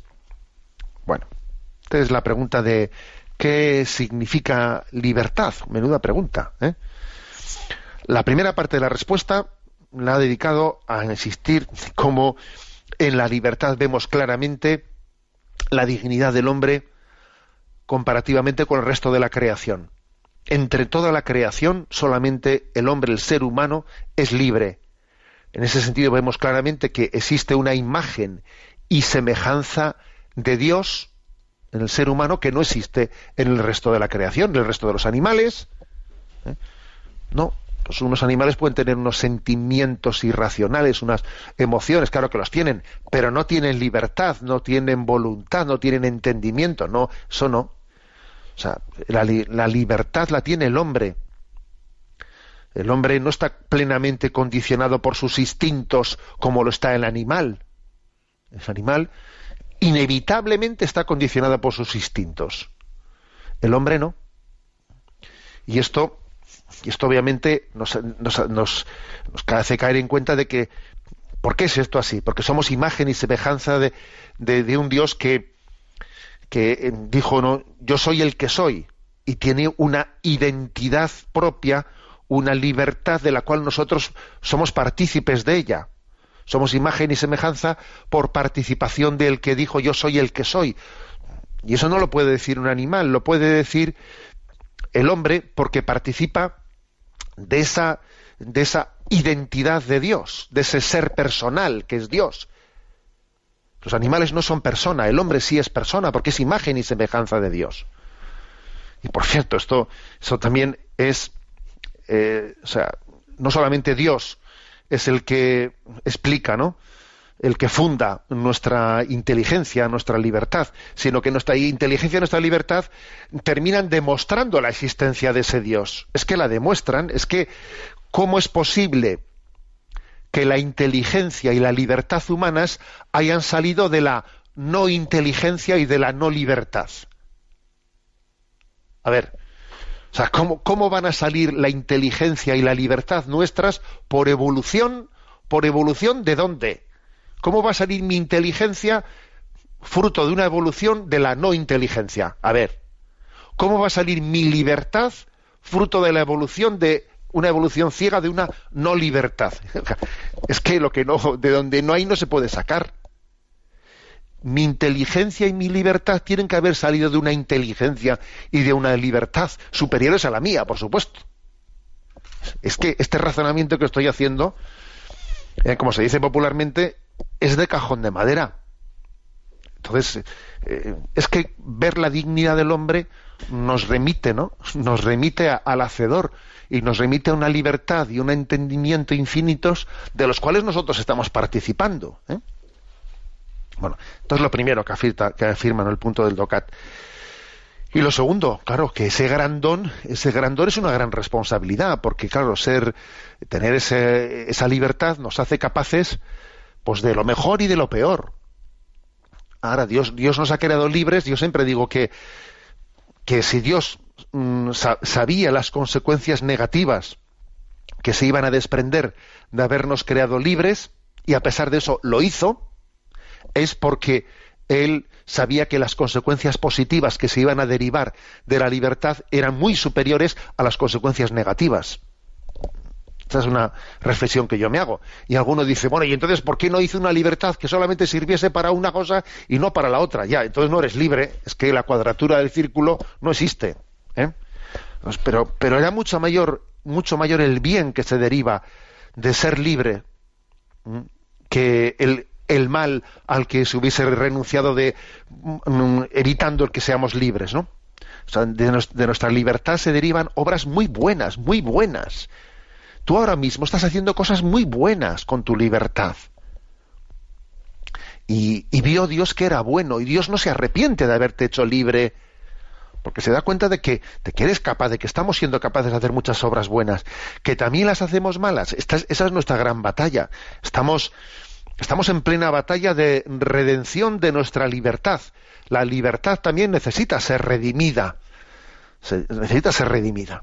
Bueno, esta es la pregunta de ¿qué significa libertad? Menuda pregunta. ¿eh? La primera parte de la respuesta la ha dedicado a insistir cómo en la libertad vemos claramente la dignidad del hombre comparativamente con el resto de la creación. Entre toda la creación, solamente el hombre, el ser humano, es libre. En ese sentido vemos claramente que existe una imagen y semejanza de Dios en el ser humano que no existe en el resto de la creación, en el resto de los animales. ¿eh? No, pues unos animales pueden tener unos sentimientos irracionales, unas emociones, claro que los tienen, pero no tienen libertad, no tienen voluntad, no tienen entendimiento, no, eso no. O sea, la, la libertad la tiene el hombre. El hombre no está plenamente condicionado por sus instintos como lo está el animal. El animal inevitablemente está condicionado por sus instintos. El hombre no. Y esto, y esto obviamente nos, nos, hace caer en cuenta de que, ¿por qué es esto así? Porque somos imagen y semejanza de un Dios que, que eh, dijo, no, yo soy el que soy, y tiene una identidad propia, una libertad de la cual nosotros somos partícipes de ella. Somos imagen y semejanza por participación del que dijo yo soy el que soy. Y eso no lo puede decir un animal, lo puede decir el hombre porque participa de esa, de esa identidad de Dios, de ese ser personal que es Dios. Los animales no son persona, el hombre sí es persona porque es imagen y semejanza de Dios. Y por cierto, esto, también es, eh, o sea, no solamente Dios es el que explica, ¿no? El que funda nuestra inteligencia, nuestra libertad, sino que nuestra inteligencia y nuestra libertad terminan demostrando la existencia de ese Dios. Es que la demuestran, es que ¿cómo es posible que la inteligencia y la libertad humanas hayan salido de la no inteligencia y de la no libertad? A ver, o sea, ¿cómo, cómo van a salir la inteligencia y la libertad nuestras por evolución? ¿Por evolución de dónde? ¿Cómo va a salir mi inteligencia fruto de una evolución de la no inteligencia? A ver, ¿cómo va a salir mi libertad fruto de la evolución de una evolución ciega de una no libertad? (laughs) Es que lo que no, de donde no hay no se puede sacar. Mi inteligencia y mi libertad tienen que haber salido de una inteligencia y de una libertad superiores a la mía, por supuesto. Es que este razonamiento que estoy haciendo, eh, como se dice popularmente, es de cajón de madera. Entonces, eh, es que ver la dignidad del hombre nos remite, ¿no? Nos remite a- al hacedor y nos remite a una libertad y un entendimiento infinitos de los cuales nosotros estamos participando. ¿eh? Bueno, entonces lo primero que afirma, que afirma ¿no? el punto del DOCAT. Y lo segundo, claro, que ese gran don, ese gran don es una gran responsabilidad, porque claro, ser, tener ese- esa libertad nos hace capaces, pues de lo mejor y de lo peor. Ahora, Dios, Dios nos ha creado libres, yo siempre digo que, que si Dios mm, sa- sabía las consecuencias negativas que se iban a desprender de habernos creado libres, y a pesar de eso lo hizo, es porque él sabía que las consecuencias positivas que se iban a derivar de la libertad eran muy superiores a las consecuencias negativas. Esta es una reflexión que yo me hago. Y alguno dice, bueno, ¿y entonces por qué no hizo una libertad que solamente sirviese para una cosa y no para la otra? Ya, entonces no eres libre, es que la cuadratura del círculo no existe. ¿eh? Pues, Pero, pero era mucho mayor, mucho mayor el bien que se deriva de ser libre que el, el mal al que se hubiese renunciado de mm, evitando el que seamos libres, ¿no? De, de nuestra libertad se derivan obras muy buenas, muy buenas. Tú ahora mismo estás haciendo cosas muy buenas con tu libertad. Y, vio Dios que era bueno, y Dios no se arrepiente de haberte hecho libre, porque se da cuenta de que, de que eres capaz, de que estamos siendo capaces de hacer muchas obras buenas, que también las hacemos malas. Esa es nuestra gran batalla. Estamos, estamos en plena batalla de redención de nuestra libertad. La libertad también necesita ser redimida. Necesita ser redimida.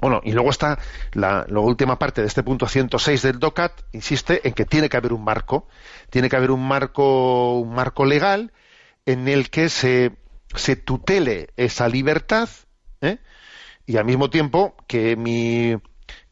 Bueno, y luego está la, última parte de este punto 106 del DOCAT, insiste en que tiene que haber un marco, tiene que haber un marco, un marco legal en el que se, se tutele esa libertad ¿eh? y al mismo tiempo que mi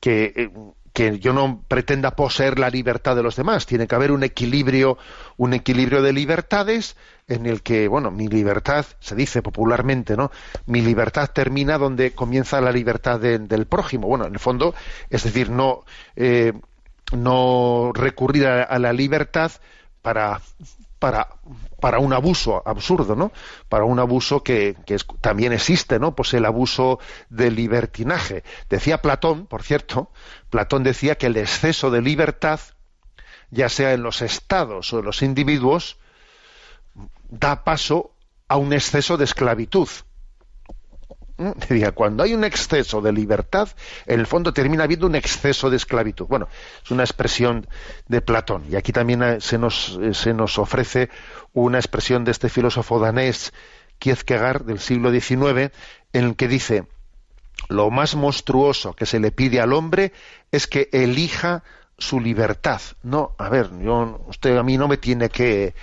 que, eh, que yo no pretenda poseer la libertad de los demás. Tiene que haber un equilibrio, un equilibrio de libertades en el que, bueno, mi libertad, se dice popularmente, ¿no? Mi libertad termina donde comienza la libertad de- del prójimo. Bueno, en el fondo, es decir, no, eh, no recurrir a la libertad para, para, para un abuso absurdo, ¿no? Para un abuso que, que también existe, ¿no? Pues el abuso del libertinaje. Decía Platón, por cierto, Platón decía que el exceso de libertad, ya sea en los estados o en los individuos, da paso a un exceso de esclavitud. ¿Mm? Decía, cuando hay un exceso de libertad, en el fondo termina habiendo un exceso de esclavitud. Bueno, es una expresión de Platón. Y aquí también eh, se nos, eh, se nos ofrece una expresión de este filósofo danés, Kierkegaard, del siglo XIX, en el que dice, lo más monstruoso que se le pide al hombre es que elija su libertad. No, a ver, yo, usted a mí no me tiene que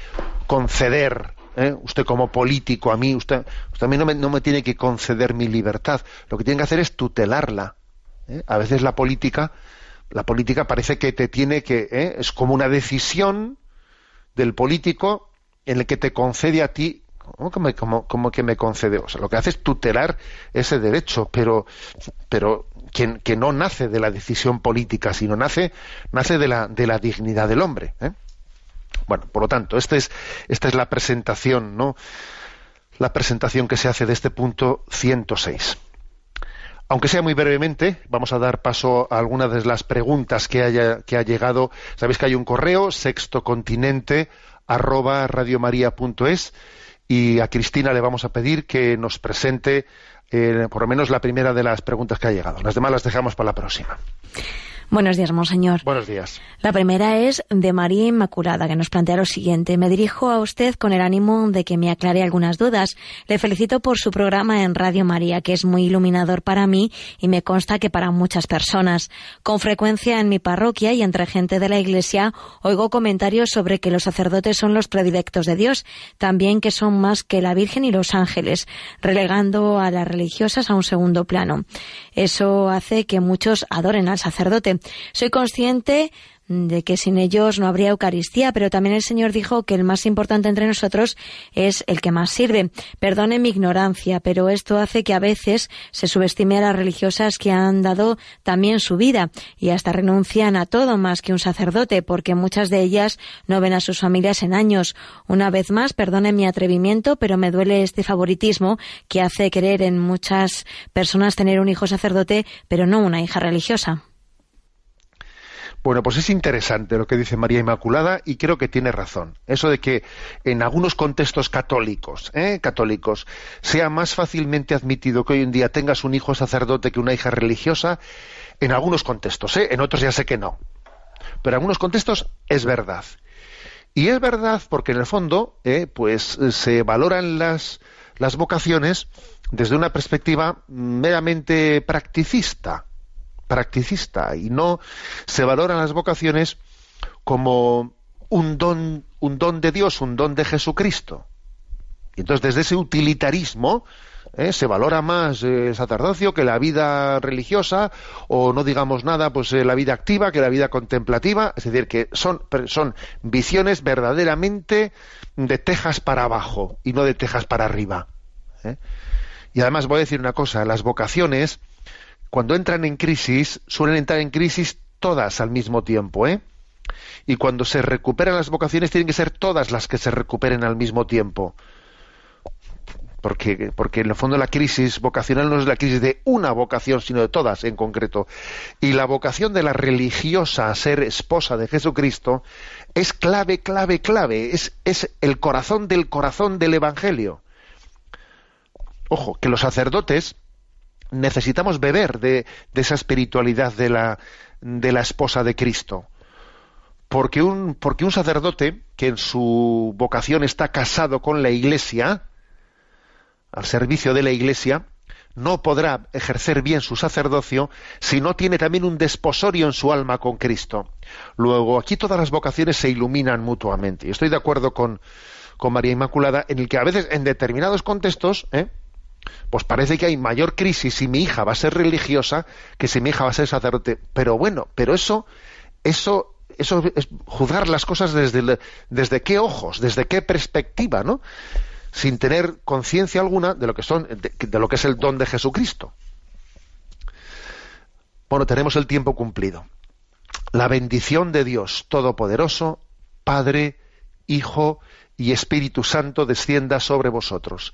conceder, ¿eh? usted como político, a mí, usted, usted a mí no me, no me tiene que conceder mi libertad. Lo que tiene que hacer es tutelarla. ¿eh? A veces la política, la política parece que te tiene que, ¿eh? es como una decisión del político en el que te concede a ti ¿Cómo que, me, cómo- cómo que me concede? O sea, lo que hace es tutelar ese derecho, pero, pero que, que no nace de la decisión política, sino nace, nace de, la, de la dignidad del hombre. Bueno, por lo tanto, este es, esta es la presentación, ¿no? La presentación que se hace de este punto 106. Aunque sea muy brevemente, vamos a dar paso a algunas de las preguntas que haya que ha llegado. Sabéis que hay un correo sextocontinente arroba radiomaria.es y a Cristina le vamos a pedir que nos presente eh, por lo menos la primera de las preguntas que ha llegado. Las demás las dejamos para la próxima. Buenos días, monseñor. Buenos días. La primera es de María Inmaculada, que nos plantea lo siguiente. Me dirijo a usted con el ánimo de que me aclare algunas dudas. Le felicito por su programa en Radio María, que es muy iluminador para mí y me consta que para muchas personas. Con frecuencia en mi parroquia y entre gente de la Iglesia oigo comentarios sobre que los sacerdotes son los predilectos de Dios, también que son más que la Virgen y los ángeles, relegando a las religiosas a un segundo plano. Eso hace que muchos adoren al sacerdote. Soy consciente de que sin ellos no habría Eucaristía, pero también el Señor dijo que el más importante entre nosotros es el que más sirve. Perdone mi ignorancia, pero esto hace que a veces se subestime a las religiosas que han dado también su vida y hasta renuncian a todo más que un sacerdote, porque muchas de ellas no ven a sus familias en años. Una vez más, perdone mi atrevimiento, pero me duele este favoritismo que hace querer en muchas personas tener un hijo sacerdote, pero no una hija religiosa. Bueno, pues es interesante lo que dice María Inmaculada y creo que tiene razón. Eso de que en algunos contextos católicos, ¿eh? católicos, sea más fácilmente admitido que hoy en día tengas un hijo sacerdote que una hija religiosa, en algunos contextos, ¿eh? en otros ya sé que no. Pero en algunos contextos es verdad. Y es verdad porque en el fondo, eh, pues eh, se valoran las, las vocaciones desde una perspectiva meramente practicista, practicista, y no se valoran las vocaciones como un don, un don de Dios, un don de Jesucristo. Y entonces desde ese utilitarismo eh, se valora más eh, el sacerdocio que la vida religiosa o no digamos nada pues eh, la vida activa que la vida contemplativa es decir que son son visiones verdaderamente de tejas para abajo y no de tejas para arriba ¿eh? y además voy a decir una cosa las vocaciones cuando entran en crisis suelen entrar en crisis todas al mismo tiempo ¿eh? y cuando se recuperan las vocaciones tienen que ser todas las que se recuperen al mismo tiempo porque, porque en el fondo la crisis vocacional no es la crisis de una vocación, sino de todas en concreto. Y la vocación de la religiosa a ser esposa de Jesucristo es clave, clave, clave. Es, es el corazón del corazón del Evangelio. Ojo, que los sacerdotes necesitamos beber de, esa espiritualidad de la, de la esposa de Cristo. Porque un, porque un sacerdote que en su vocación está casado con la Iglesia, al servicio de la Iglesia, no podrá ejercer bien su sacerdocio si no tiene también un desposorio en su alma con Cristo. Luego, aquí todas las vocaciones se iluminan mutuamente. Y estoy de acuerdo con, con María Inmaculada en el que a veces, en determinados contextos, ¿eh? Pues parece que hay mayor crisis si mi hija va a ser religiosa que si mi hija va a ser sacerdote. Pero bueno, pero eso, eso, eso es juzgar las cosas desde, desde qué ojos, desde qué perspectiva, ¿no? sin tener conciencia alguna de lo que son de lo que es el don de Jesucristo. Bueno, tenemos el tiempo cumplido. La bendición de Dios Todopoderoso, Padre, Hijo y Espíritu Santo descienda sobre vosotros.